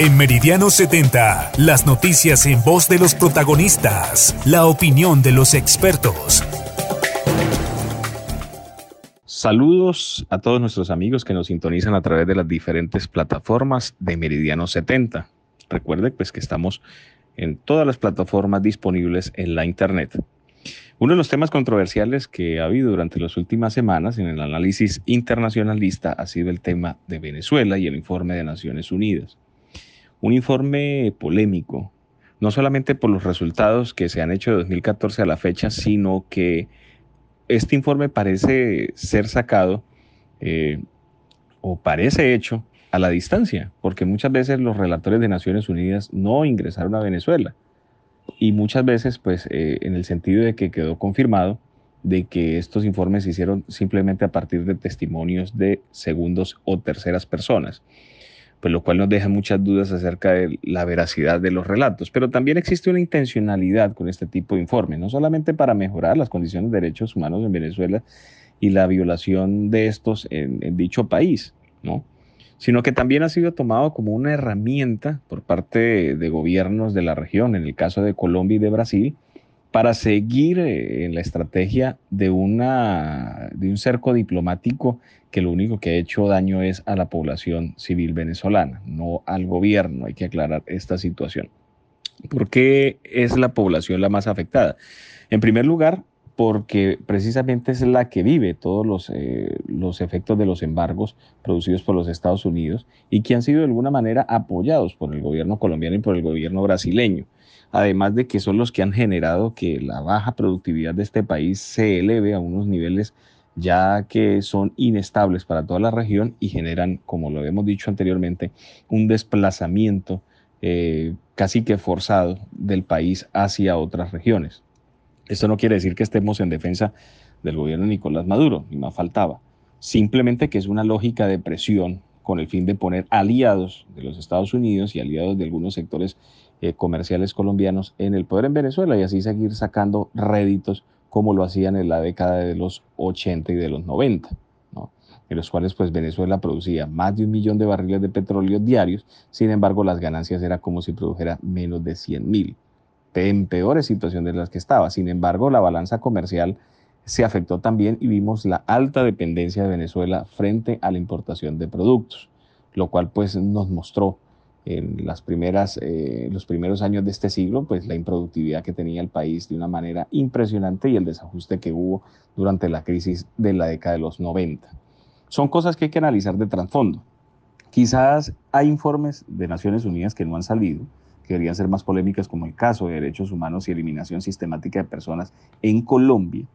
En Meridiano 70, las noticias en voz de los protagonistas, la opinión de los expertos. Saludos a todos nuestros amigos que nos sintonizan a través de las diferentes plataformas de Meridiano 70. Recuerde pues que estamos en todas las plataformas disponibles en la internet. Uno de los temas controversiales que ha habido durante las últimas semanas en el análisis internacionalista ha sido el tema de Venezuela y el informe de Naciones Unidas un informe polémico, no solamente por los resultados que se han hecho de 2014 a la fecha, sino que este informe parece ser sacado eh, o parece hecho a la distancia, porque muchas veces los relatores de Naciones Unidas no ingresaron a Venezuela. Y muchas veces pues eh, en el sentido de que quedó confirmado de que estos informes se hicieron simplemente a partir de testimonios de segundos o terceras personas pues lo cual nos deja muchas dudas acerca de la veracidad de los relatos. Pero también existe una intencionalidad con este tipo de informes, no solamente para mejorar las condiciones de derechos humanos en Venezuela y la violación de estos en, dicho país, ¿no? sino que también ha sido tomado como una herramienta por parte de gobiernos de la región, en el caso de Colombia y de Brasil, para seguir eh, en la estrategia de, una, de un cerco diplomático que lo único que ha hecho daño es a la población civil venezolana, no al gobierno. Hay que aclarar esta situación. ¿Por qué es la población la más afectada? En primer lugar, porque precisamente es la que vive todos los, eh, los efectos de los embargos producidos por los Estados Unidos y que han sido de alguna manera apoyados por el gobierno colombiano y por el gobierno brasileño además de que son los que han generado que la baja productividad de este país se eleve a unos niveles ya que son inestables para toda la región y generan, como lo hemos dicho anteriormente, un desplazamiento eh, casi que forzado del país hacia otras regiones. Esto no quiere decir que estemos en defensa del gobierno de Nicolás Maduro, ni más faltaba. Simplemente que es una lógica de presión con el fin de poner aliados de los Estados Unidos y aliados de algunos sectores eh, comerciales colombianos en el poder en Venezuela y así seguir sacando réditos como lo hacían en la década de los 80 y de los 90, en los cuales pues Venezuela producía más de un millón de barriles de petróleo diarios, sin embargo las ganancias era como si produjera menos de 100 mil, en peores situaciones de las que estaba. Sin embargo, la balanza comercial se afectó también y vimos la alta dependencia de Venezuela frente a la importación de productos, lo cual pues nos mostró en las primeras, eh, los primeros años de este siglo, pues la improductividad que tenía el país de una manera impresionante y el desajuste que hubo durante la crisis de la década de los 90. Son cosas que hay que analizar de trasfondo. Quizás hay informes de Naciones Unidas que no han salido, que deberían ser más polémicas, como el caso de derechos humanos y eliminación sistemática de personas en Colombia,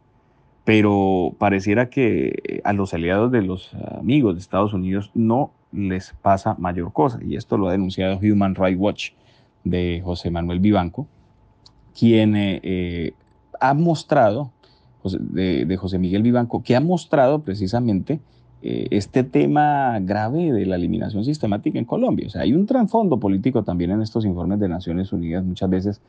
pero pareciera que a los aliados de los amigos de Estados Unidos no les pasa mayor cosa. Y esto lo ha denunciado Human Rights Watch de José Manuel Vivanco, quien eh, eh, ha mostrado, de, José Miguel Vivanco, que ha mostrado precisamente eh, este tema grave de la eliminación sistemática en Colombia. O sea, hay un trasfondo político también en estos informes de Naciones Unidas, muchas veces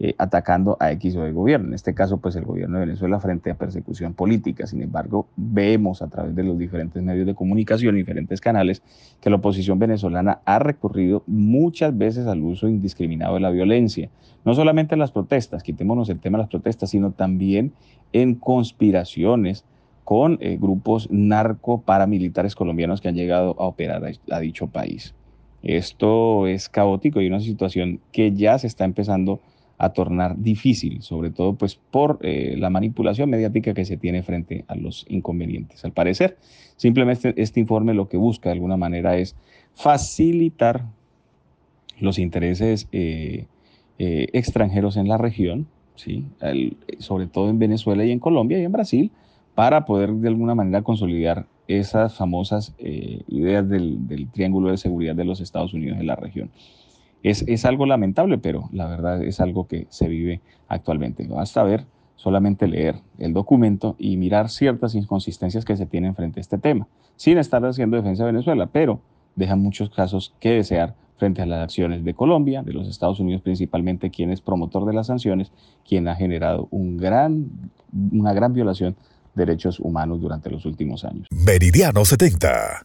eh, atacando a X o Y gobierno. En este caso, pues el gobierno de Venezuela frente a persecución política. Sin embargo, vemos a través de los diferentes medios de comunicación, diferentes canales, que la oposición venezolana ha recurrido muchas veces al uso indiscriminado de la violencia. No solamente en las protestas, quitémonos el tema de las protestas, sino también en conspiraciones con eh, grupos narco paramilitares colombianos que han llegado a operar a dicho país. Esto es caótico y una situación que ya se está empezando a tornar difícil, sobre todo pues por eh, la manipulación mediática que se tiene frente a los inconvenientes. Al parecer, simplemente este informe lo que busca de alguna manera es facilitar los intereses eh, extranjeros en la región, sobre todo en Venezuela y en Colombia y en Brasil, para poder de alguna manera consolidar esas famosas ideas del, triángulo de seguridad de los Estados Unidos en la región. Es, algo lamentable, pero la verdad es algo que se vive actualmente. Basta ver, solamente leer el documento y mirar ciertas inconsistencias que se tienen frente a este tema, sin estar haciendo defensa de Venezuela, pero deja muchos casos que desear frente a las acciones de Colombia, de los Estados Unidos principalmente, quien es promotor de las sanciones, quien ha generado un gran, una gran violación derechos humanos durante los últimos años. Meridiano 70